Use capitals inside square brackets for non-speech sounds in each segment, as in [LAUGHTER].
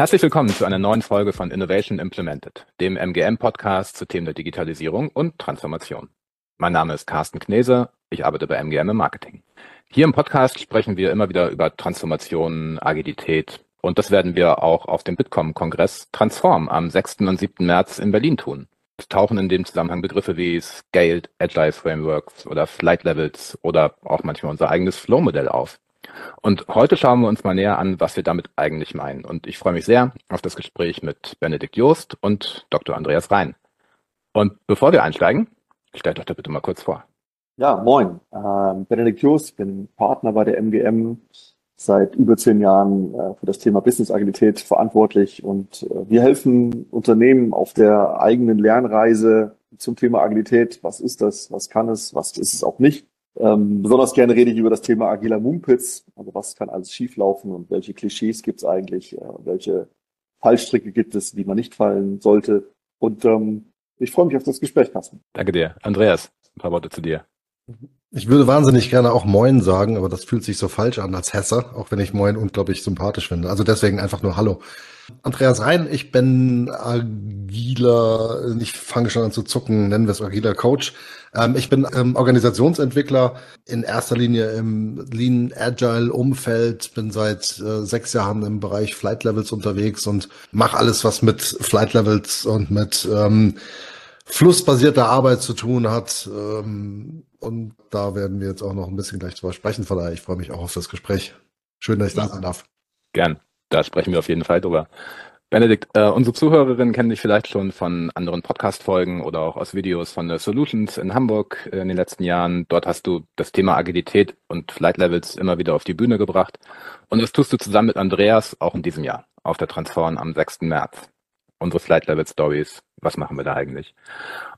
Herzlich willkommen zu einer neuen Folge von Innovation Implemented, dem MGM-Podcast zu Themen der Digitalisierung und Transformation. Mein Name ist Carsten Knese, ich arbeite bei MGM im Marketing. Hier im Podcast sprechen wir immer wieder über Transformation, Agilität und das werden wir auch auf dem Bitkom-Kongress Transform am 6. und 7. März in Berlin tun. Es tauchen in dem Zusammenhang Begriffe wie Scaled Agile Frameworks oder Flight Levels oder auch manchmal unser eigenes Flow-Modell auf. Und heute schauen wir uns mal näher an, was wir damit eigentlich meinen. Und ich freue mich sehr auf das Gespräch mit Benedikt Joost und Dr. Andreas Rhein. Und bevor wir einsteigen, stellt euch da bitte mal kurz vor. Ja, moin. Ähm, Benedikt Joost, bin Partner bei der MGM, seit über zehn Jahren äh, für das Thema Business Agilität verantwortlich und äh, wir helfen Unternehmen auf der eigenen Lernreise zum Thema Agilität. Was ist das? Was kann es? Was ist es auch nicht? Ähm, besonders gerne rede ich über das Thema agiler Mumpitz. Also was kann alles schieflaufen und welche Klischees gibt es eigentlich? Äh, welche Fallstricke gibt es, die man nicht fallen sollte? Und ähm, ich freue mich auf das Gespräch, Carsten. Danke dir. Andreas, ein paar Worte zu dir. Ich würde wahnsinnig gerne auch Moin sagen, aber das fühlt sich so falsch an als Hesse, auch wenn ich Moin unglaublich sympathisch finde. Also deswegen einfach nur Hallo. Andreas Rhein, ich bin agiler, ich fange schon an zu zucken, nennen wir es agiler Coach. Ähm, ich bin ähm, Organisationsentwickler, in erster Linie im Lean Agile Umfeld, bin seit äh, sechs Jahren im Bereich Flight Levels unterwegs und mache alles, was mit Flight Levels und mit ähm, flussbasierter Arbeit zu tun hat. Ähm, und da werden wir jetzt auch noch ein bisschen gleich drüber sprechen. Von daher, ich freue mich auch auf das Gespräch. Schön, dass ich da sein darf. Gern. Da sprechen wir auf jeden Fall drüber. Benedikt, äh, unsere Zuhörerinnen kennen dich vielleicht schon von anderen Podcast-Folgen oder auch aus Videos von der Solutions in Hamburg in den letzten Jahren. Dort hast du das Thema Agilität und Flight Levels immer wieder auf die Bühne gebracht. Und das tust du zusammen mit Andreas auch in diesem Jahr auf der Transform am 6. März. Unsere Flight Level Stories. Was machen wir da eigentlich?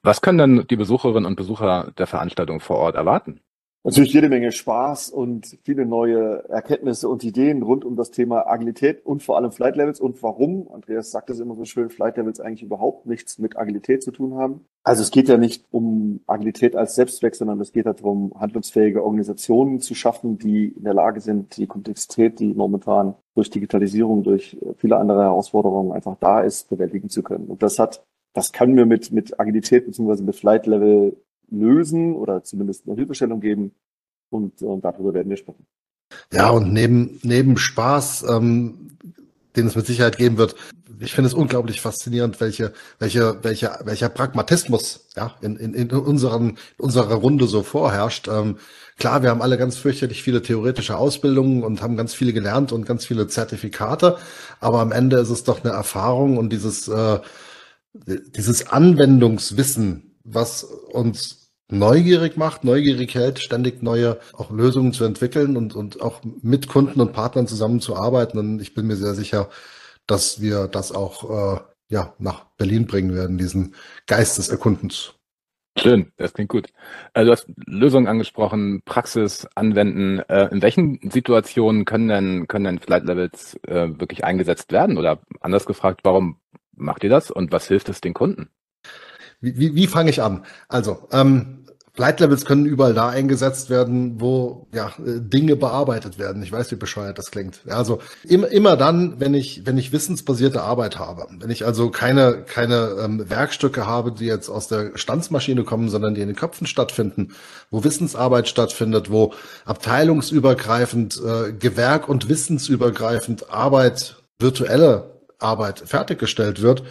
Was können dann die Besucherinnen und Besucher der Veranstaltung vor Ort erwarten? Natürlich jede Menge Spaß und viele neue Erkenntnisse und Ideen rund um das Thema Agilität und vor allem Flight Levels und warum, Andreas sagt es immer so schön, Flight Levels eigentlich überhaupt nichts mit Agilität zu tun haben. Also es geht ja nicht um Agilität als Selbstzweck, sondern es geht darum, handlungsfähige Organisationen zu schaffen, die in der Lage sind, die Komplexität, die momentan durch Digitalisierung, durch viele andere Herausforderungen einfach da ist, bewältigen zu können. Und das hat, das können wir mit, mit Agilität beziehungsweise mit Flight Level lösen oder zumindest eine Hilfestellung geben. Und, und darüber werden wir sprechen. Ja, und neben, neben Spaß, ähm, den es mit Sicherheit geben wird, ich finde es unglaublich faszinierend, welche, welche, welche, welcher Pragmatismus ja, in, in, in, unseren, in unserer Runde so vorherrscht. Ähm, klar, wir haben alle ganz fürchterlich viele theoretische Ausbildungen und haben ganz viele gelernt und ganz viele Zertifikate, aber am Ende ist es doch eine Erfahrung und dieses, äh, dieses Anwendungswissen, was uns neugierig macht, neugierig hält, ständig neue auch Lösungen zu entwickeln und, und auch mit Kunden und Partnern zusammenzuarbeiten. Und ich bin mir sehr sicher, dass wir das auch äh, ja, nach Berlin bringen werden, diesen Geist des Erkundens. Schön, das klingt gut. Also du hast Lösungen angesprochen, Praxis anwenden. Äh, in welchen Situationen können denn, können denn Flight Levels äh, wirklich eingesetzt werden? Oder anders gefragt, warum macht ihr das und was hilft es den Kunden? Wie, wie, wie fange ich an? Also, ähm, Flight Levels können überall da eingesetzt werden, wo ja, äh, Dinge bearbeitet werden. Ich weiß, wie bescheuert das klingt. Ja, also immer, immer dann, wenn ich, wenn ich wissensbasierte Arbeit habe, wenn ich also keine, keine ähm, Werkstücke habe, die jetzt aus der Standsmaschine kommen, sondern die in den Köpfen stattfinden, wo Wissensarbeit stattfindet, wo abteilungsübergreifend, äh, gewerk- und wissensübergreifend Arbeit, virtuelle Arbeit fertiggestellt wird,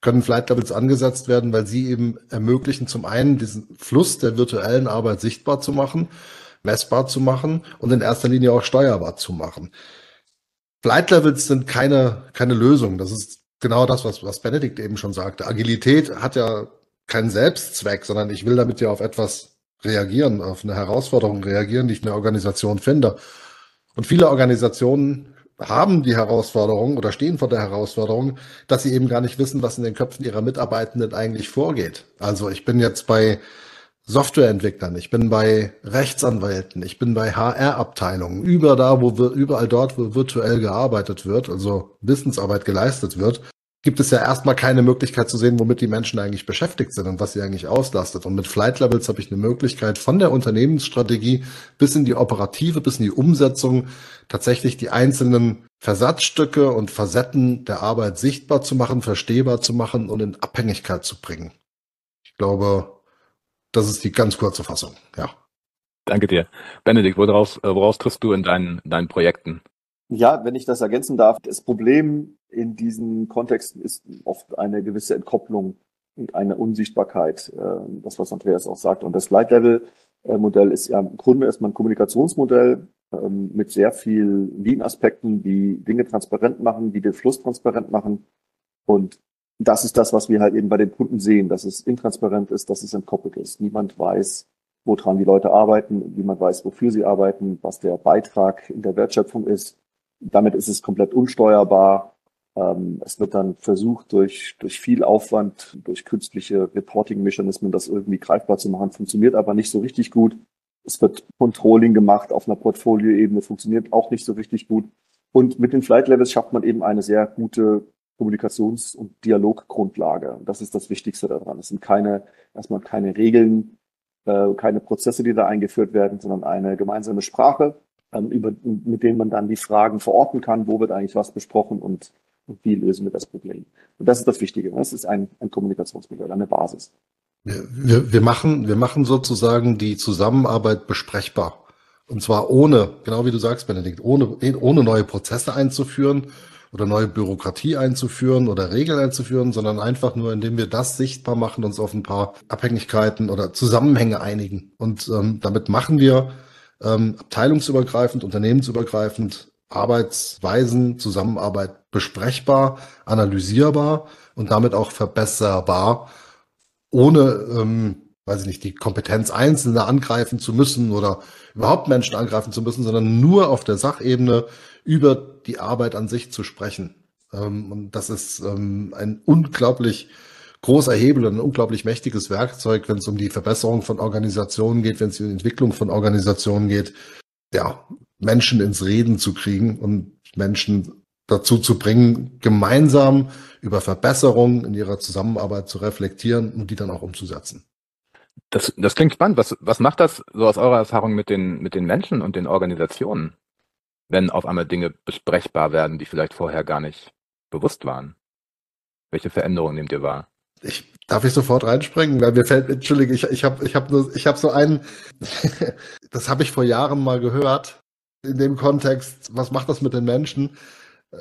können Flight Levels angesetzt werden, weil sie eben ermöglichen, zum einen diesen Fluss der virtuellen Arbeit sichtbar zu machen, messbar zu machen und in erster Linie auch steuerbar zu machen. Flight Levels sind keine, keine Lösung. Das ist genau das, was, was Benedikt eben schon sagte. Agilität hat ja keinen Selbstzweck, sondern ich will damit ja auf etwas reagieren, auf eine Herausforderung reagieren, die ich in der Organisation finde. Und viele Organisationen haben die Herausforderung oder stehen vor der Herausforderung, dass sie eben gar nicht wissen, was in den Köpfen ihrer Mitarbeitenden eigentlich vorgeht. Also ich bin jetzt bei Softwareentwicklern, ich bin bei Rechtsanwälten, ich bin bei HR-Abteilungen, überall da, wo wir, überall dort, wo virtuell gearbeitet wird, also Wissensarbeit geleistet wird gibt es ja erstmal keine Möglichkeit zu sehen, womit die Menschen eigentlich beschäftigt sind und was sie eigentlich auslastet. Und mit Flight Levels habe ich eine Möglichkeit, von der Unternehmensstrategie bis in die operative, bis in die Umsetzung tatsächlich die einzelnen Versatzstücke und Facetten der Arbeit sichtbar zu machen, verstehbar zu machen und in Abhängigkeit zu bringen. Ich glaube, das ist die ganz kurze Fassung, ja. Danke dir. Benedikt, woraus, äh, woraus triffst du in deinen, deinen Projekten? Ja, wenn ich das ergänzen darf, das Problem in diesen Kontexten ist oft eine gewisse Entkopplung und eine Unsichtbarkeit, äh, das was Andreas auch sagt. Und das Light Level Modell ist ja im Grunde erstmal ein Kommunikationsmodell ähm, mit sehr viel Lean-Aspekten, die Dinge transparent machen, die den Fluss transparent machen. Und das ist das, was wir halt eben bei den Kunden sehen, dass es intransparent ist, dass es entkoppelt ist. Niemand weiß, woran die Leute arbeiten, niemand weiß, wofür sie arbeiten, was der Beitrag in der Wertschöpfung ist. Damit ist es komplett unsteuerbar es wird dann versucht, durch, durch viel Aufwand, durch künstliche Reporting-Mechanismen das irgendwie greifbar zu machen, funktioniert aber nicht so richtig gut. Es wird Controlling gemacht auf einer Portfolioebene, funktioniert auch nicht so richtig gut. Und mit den Flight Levels schafft man eben eine sehr gute Kommunikations- und Dialoggrundlage. Und das ist das Wichtigste daran. Es sind keine, erstmal keine Regeln, äh, keine Prozesse, die da eingeführt werden, sondern eine gemeinsame Sprache, ähm, über, mit denen man dann die Fragen verorten kann, wo wird eigentlich was besprochen und und wie lösen wir das Problem. Und das ist das Wichtige. Das ist ein, ein Kommunikationsmodell, eine Basis. Wir, wir, machen, wir machen sozusagen die Zusammenarbeit besprechbar. Und zwar ohne, genau wie du sagst, Benedikt, ohne, ohne neue Prozesse einzuführen oder neue Bürokratie einzuführen oder Regeln einzuführen, sondern einfach nur, indem wir das sichtbar machen, uns auf ein paar Abhängigkeiten oder Zusammenhänge einigen. Und ähm, damit machen wir ähm, abteilungsübergreifend, unternehmensübergreifend Arbeitsweisen, Zusammenarbeit besprechbar, analysierbar und damit auch verbesserbar, ohne, ähm, weiß ich nicht, die Kompetenz Einzelner angreifen zu müssen oder überhaupt Menschen angreifen zu müssen, sondern nur auf der Sachebene über die Arbeit an sich zu sprechen. Ähm, und das ist ähm, ein unglaublich großer Hebel und ein unglaublich mächtiges Werkzeug, wenn es um die Verbesserung von Organisationen geht, wenn es um die Entwicklung von Organisationen geht. Ja, Menschen ins Reden zu kriegen und Menschen dazu zu bringen, gemeinsam über Verbesserungen in ihrer Zusammenarbeit zu reflektieren und die dann auch umzusetzen. Das, das klingt spannend. Was, was macht das so aus eurer Erfahrung mit den, mit den Menschen und den Organisationen, wenn auf einmal Dinge besprechbar werden, die vielleicht vorher gar nicht bewusst waren? Welche Veränderungen nehmt ihr wahr? Ich, darf ich sofort reinspringen? Weil mir fällt, entschuldige, ich, ich habe ich hab nur, ich habe so einen, [LAUGHS] das habe ich vor Jahren mal gehört, in dem Kontext, was macht das mit den Menschen?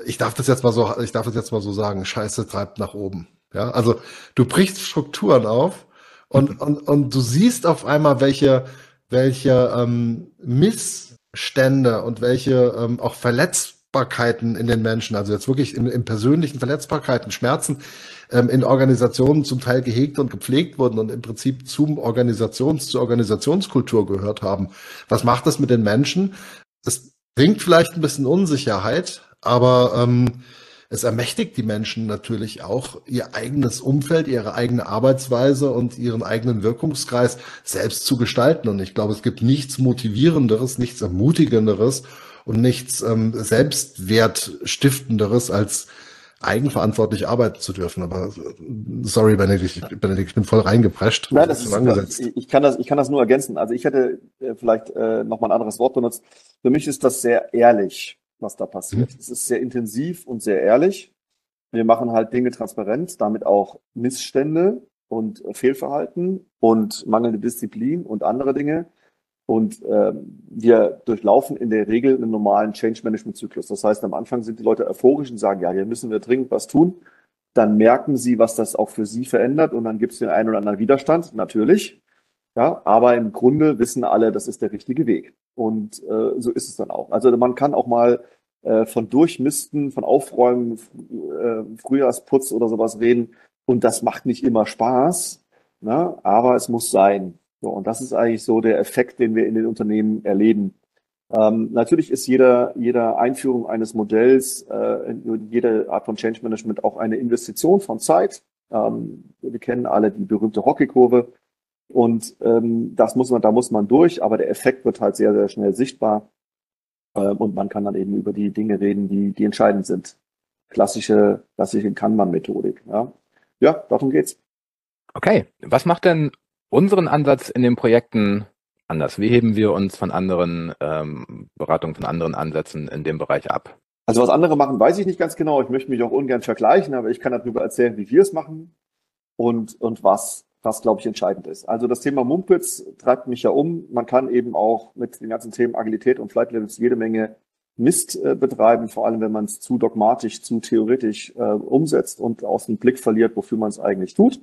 Ich darf das jetzt mal so, ich darf das jetzt mal so sagen, Scheiße treibt nach oben. Ja, also du brichst Strukturen auf und, mhm. und, und du siehst auf einmal, welche, welche ähm, Missstände und welche ähm, auch Verletzbarkeiten in den Menschen, also jetzt wirklich in, in persönlichen Verletzbarkeiten, Schmerzen ähm, in Organisationen zum Teil gehegt und gepflegt wurden und im Prinzip zum Organisations, zur Organisationskultur gehört haben. Was macht das mit den Menschen? Es bringt vielleicht ein bisschen Unsicherheit, aber ähm, es ermächtigt die Menschen natürlich auch, ihr eigenes Umfeld, ihre eigene Arbeitsweise und ihren eigenen Wirkungskreis selbst zu gestalten. Und ich glaube, es gibt nichts Motivierenderes, nichts Ermutigenderes und nichts ähm, Selbstwertstiftenderes als eigenverantwortlich arbeiten zu dürfen. Aber sorry, Benedikt, Benedikt ich bin voll reingeprescht. Nein, das ist, ich kann das, ich kann das nur ergänzen. Also ich hätte äh, vielleicht äh, noch mal ein anderes Wort benutzt. Für mich ist das sehr ehrlich, was da passiert. Mhm. Es ist sehr intensiv und sehr ehrlich. Wir machen halt Dinge transparent, damit auch Missstände und Fehlverhalten und mangelnde Disziplin und andere Dinge. Und ähm, wir durchlaufen in der Regel einen normalen Change-Management-Zyklus. Das heißt, am Anfang sind die Leute euphorisch und sagen, ja, hier müssen wir dringend was tun. Dann merken sie, was das auch für sie verändert und dann gibt es den einen oder anderen Widerstand, natürlich. Ja, aber im Grunde wissen alle, das ist der richtige Weg. Und äh, so ist es dann auch. Also man kann auch mal äh, von Durchmisten, von Aufräumen, äh, Frühjahrsputz oder sowas reden. Und das macht nicht immer Spaß, ne? aber es muss sein. So, und das ist eigentlich so der Effekt, den wir in den Unternehmen erleben. Ähm, natürlich ist jeder, jeder Einführung eines Modells, äh, jede Art von Change Management auch eine Investition von Zeit. Ähm, wir kennen alle die berühmte Hockeykurve. Und ähm, das muss man, da muss man durch, aber der Effekt wird halt sehr, sehr schnell sichtbar. Ähm, und man kann dann eben über die Dinge reden, die, die entscheidend sind. Klassische, klassische Kanban-Methodik. Ja. ja, darum geht's. Okay, was macht denn unseren Ansatz in den Projekten anders? Wie heben wir uns von anderen ähm, Beratungen, von anderen Ansätzen in dem Bereich ab? Also was andere machen, weiß ich nicht ganz genau. Ich möchte mich auch ungern vergleichen, aber ich kann darüber erzählen, wie wir es machen und, und was, was glaube ich entscheidend ist. Also das Thema Mumpitz treibt mich ja um. Man kann eben auch mit den ganzen Themen Agilität und Flight Levels jede Menge Mist äh, betreiben, vor allem wenn man es zu dogmatisch, zu theoretisch äh, umsetzt und aus dem Blick verliert, wofür man es eigentlich tut.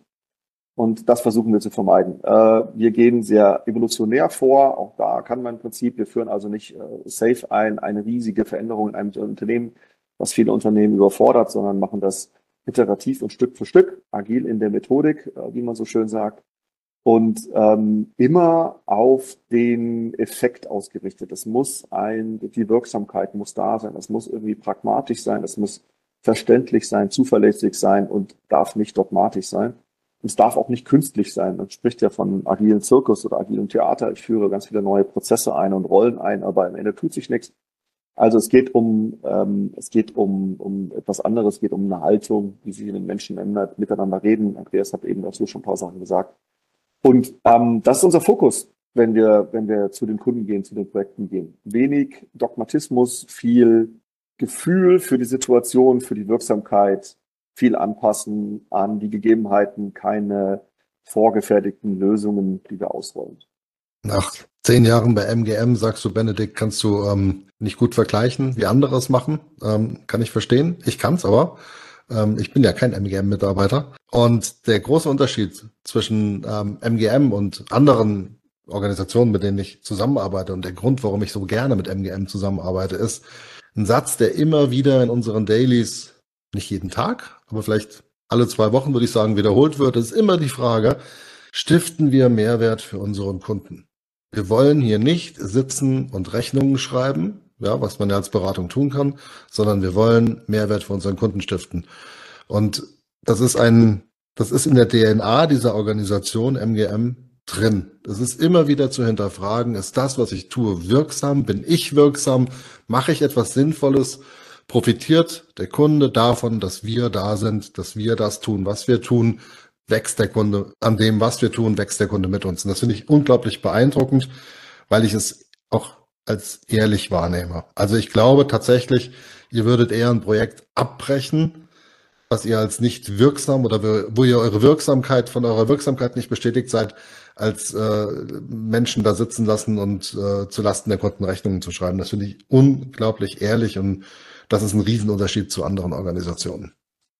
Und das versuchen wir zu vermeiden. Äh, wir gehen sehr evolutionär vor. Auch da kann man im Prinzip, wir führen also nicht äh, safe ein, eine riesige Veränderung in einem Unternehmen, was viele Unternehmen überfordert, sondern machen das iterativ und Stück für Stück, agil in der Methodik, äh, wie man so schön sagt. Und ähm, immer auf den Effekt ausgerichtet. Es muss ein, die Wirksamkeit muss da sein. Es muss irgendwie pragmatisch sein. Es muss verständlich sein, zuverlässig sein und darf nicht dogmatisch sein. Es darf auch nicht künstlich sein. Man spricht ja von agilen Zirkus oder agilem Theater. Ich führe ganz viele neue Prozesse ein und Rollen ein, aber am Ende tut sich nichts. Also es geht um, ähm, es geht um, um etwas anderes, es geht um eine Haltung, wie sich in den Menschen ändert, miteinander reden. Andreas hat eben dazu schon ein paar Sachen gesagt. Und ähm, das ist unser Fokus, wenn wir, wenn wir zu den Kunden gehen, zu den Projekten gehen. Wenig Dogmatismus, viel Gefühl für die Situation, für die Wirksamkeit, viel anpassen an die Gegebenheiten, keine vorgefertigten Lösungen, die wir ausrollen. Nach zehn Jahren bei MGM sagst du, Benedikt, kannst du ähm, nicht gut vergleichen, wie andere es machen. Ähm, kann ich verstehen. Ich kann es aber. Ähm, ich bin ja kein MGM-Mitarbeiter. Und der große Unterschied zwischen ähm, MGM und anderen Organisationen, mit denen ich zusammenarbeite und der Grund, warum ich so gerne mit MGM zusammenarbeite, ist ein Satz, der immer wieder in unseren Dailies nicht jeden Tag, aber vielleicht alle zwei Wochen, würde ich sagen, wiederholt wird, ist immer die Frage, stiften wir Mehrwert für unseren Kunden? Wir wollen hier nicht sitzen und Rechnungen schreiben, ja, was man ja als Beratung tun kann, sondern wir wollen Mehrwert für unseren Kunden stiften. Und das ist ein, das ist in der DNA dieser Organisation MGM drin. Das ist immer wieder zu hinterfragen, ist das, was ich tue, wirksam? Bin ich wirksam? Mache ich etwas Sinnvolles? Profitiert der Kunde davon, dass wir da sind, dass wir das tun, was wir tun, wächst der Kunde an dem, was wir tun, wächst der Kunde mit uns. Und das finde ich unglaublich beeindruckend, weil ich es auch als ehrlich wahrnehme. Also ich glaube tatsächlich, ihr würdet eher ein Projekt abbrechen, was ihr als nicht wirksam oder wo ihr eure Wirksamkeit von eurer Wirksamkeit nicht bestätigt seid, als äh, Menschen da sitzen lassen und äh, zu Lasten der Kunden Rechnungen zu schreiben. Das finde ich unglaublich ehrlich und das ist ein Riesenunterschied zu anderen Organisationen.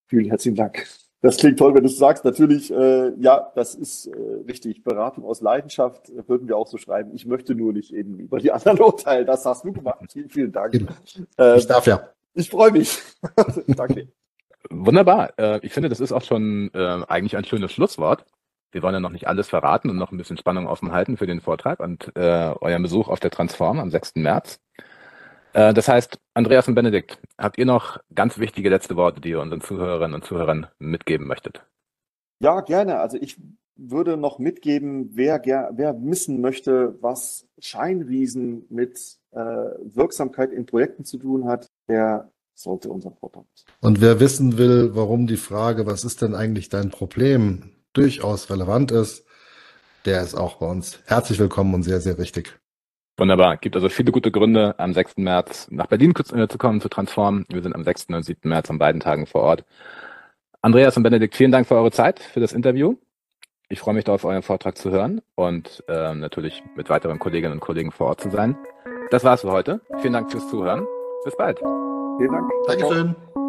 Vielen herzlichen Dank. Das klingt toll, wenn du es sagst. Natürlich, äh, ja, das ist äh, richtig. Beratung aus Leidenschaft äh, würden wir auch so schreiben. Ich möchte nur nicht eben über die anderen [LAUGHS] urteilen. Das hast du gemacht. Vielen, vielen Dank. Genau. Äh, ich darf ja. Ich freue mich. [LAUGHS] Danke. Wunderbar. Äh, ich finde, das ist auch schon äh, eigentlich ein schönes Schlusswort. Wir wollen ja noch nicht alles verraten und noch ein bisschen Spannung offen halten für den Vortrag und äh, euren Besuch auf der Transform am 6. März. Äh, das heißt, Andreas und Benedikt, habt ihr noch ganz wichtige letzte Worte, die ihr unseren Zuhörerinnen und Zuhörern mitgeben möchtet? Ja, gerne. Also ich würde noch mitgeben, wer, wer wissen möchte, was Scheinriesen mit äh, Wirksamkeit in Projekten zu tun hat, der sollte unser Portal. Und wer wissen will, warum die Frage, was ist denn eigentlich dein Problem, durchaus relevant ist, der ist auch bei uns herzlich willkommen und sehr, sehr wichtig. Wunderbar. Gibt also viele gute Gründe, am 6. März nach Berlin äh, zu kommen, zu transformen. Wir sind am 6. und 7. März an beiden Tagen vor Ort. Andreas und Benedikt, vielen Dank für eure Zeit, für das Interview. Ich freue mich darauf, euren Vortrag zu hören und äh, natürlich mit weiteren Kolleginnen und Kollegen vor Ort zu sein. Das war's für heute. Vielen Dank fürs Zuhören. Bis bald. Vielen Dank. Dankeschön.